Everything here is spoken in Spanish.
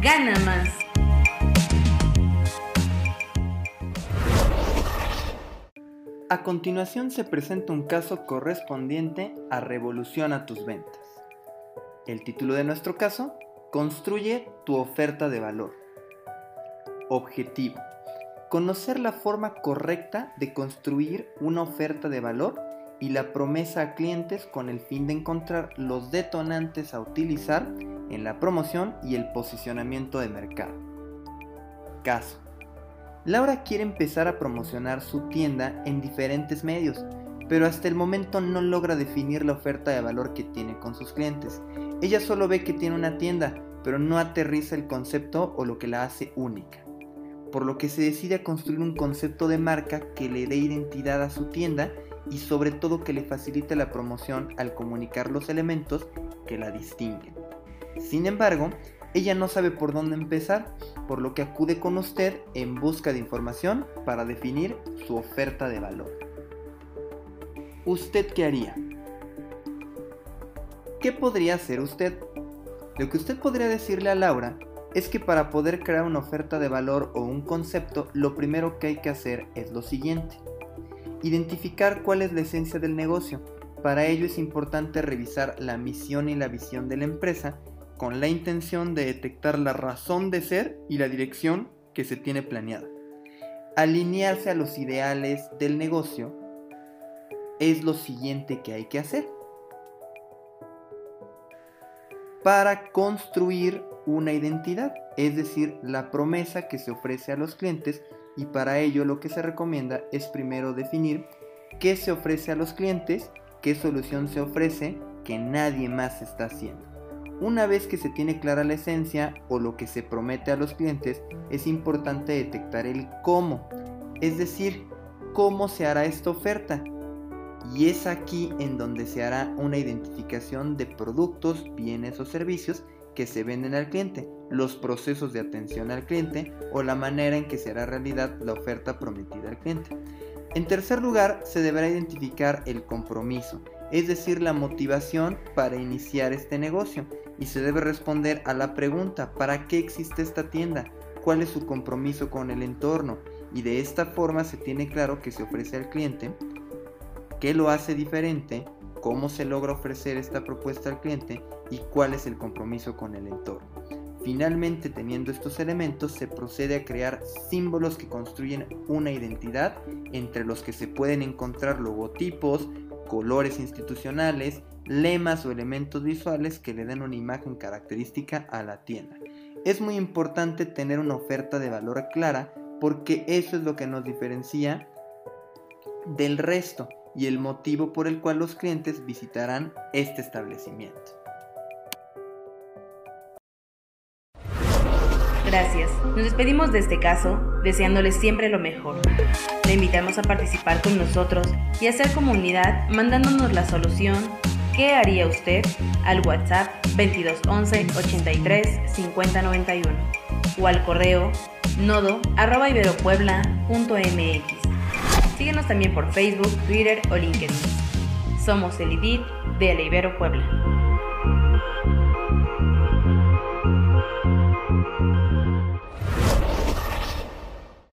gana más. A continuación se presenta un caso correspondiente a Revoluciona tus ventas. El título de nuestro caso, Construye tu oferta de valor. Objetivo. Conocer la forma correcta de construir una oferta de valor y la promesa a clientes con el fin de encontrar los detonantes a utilizar en la promoción y el posicionamiento de mercado. Caso. Laura quiere empezar a promocionar su tienda en diferentes medios, pero hasta el momento no logra definir la oferta de valor que tiene con sus clientes ella solo ve que tiene una tienda, pero no aterriza el concepto o lo que la hace única. Por lo que se decide a construir un concepto de marca que le dé identidad a su tienda y sobre todo que le facilite la promoción al comunicar los elementos que la distinguen. Sin embargo, ella no sabe por dónde empezar, por lo que acude con usted en busca de información para definir su oferta de valor. ¿Usted qué haría? ¿Qué podría hacer usted? Lo que usted podría decirle a Laura es que para poder crear una oferta de valor o un concepto, lo primero que hay que hacer es lo siguiente. Identificar cuál es la esencia del negocio. Para ello es importante revisar la misión y la visión de la empresa con la intención de detectar la razón de ser y la dirección que se tiene planeada. Alinearse a los ideales del negocio es lo siguiente que hay que hacer. para construir una identidad, es decir, la promesa que se ofrece a los clientes y para ello lo que se recomienda es primero definir qué se ofrece a los clientes, qué solución se ofrece que nadie más está haciendo. Una vez que se tiene clara la esencia o lo que se promete a los clientes, es importante detectar el cómo, es decir, cómo se hará esta oferta, y es aquí en donde se hará una identificación de productos, bienes o servicios que se venden al cliente, los procesos de atención al cliente o la manera en que se hará realidad la oferta prometida al cliente. En tercer lugar, se deberá identificar el compromiso, es decir, la motivación para iniciar este negocio y se debe responder a la pregunta ¿para qué existe esta tienda? ¿Cuál es su compromiso con el entorno? Y de esta forma se tiene claro que se ofrece al cliente qué lo hace diferente, cómo se logra ofrecer esta propuesta al cliente y cuál es el compromiso con el entorno. Finalmente, teniendo estos elementos, se procede a crear símbolos que construyen una identidad entre los que se pueden encontrar logotipos, colores institucionales, lemas o elementos visuales que le den una imagen característica a la tienda. Es muy importante tener una oferta de valor clara porque eso es lo que nos diferencia del resto y el motivo por el cual los clientes visitarán este establecimiento. Gracias. Nos despedimos de este caso deseándoles siempre lo mejor. Le invitamos a participar con nosotros y hacer comunidad mandándonos la solución ¿Qué haría usted? al WhatsApp 2211 83 50 o al correo nodo arroba iberopuebla.mx. Síguenos también por Facebook, Twitter o LinkedIn. Somos el IDIT de La Ibero Puebla.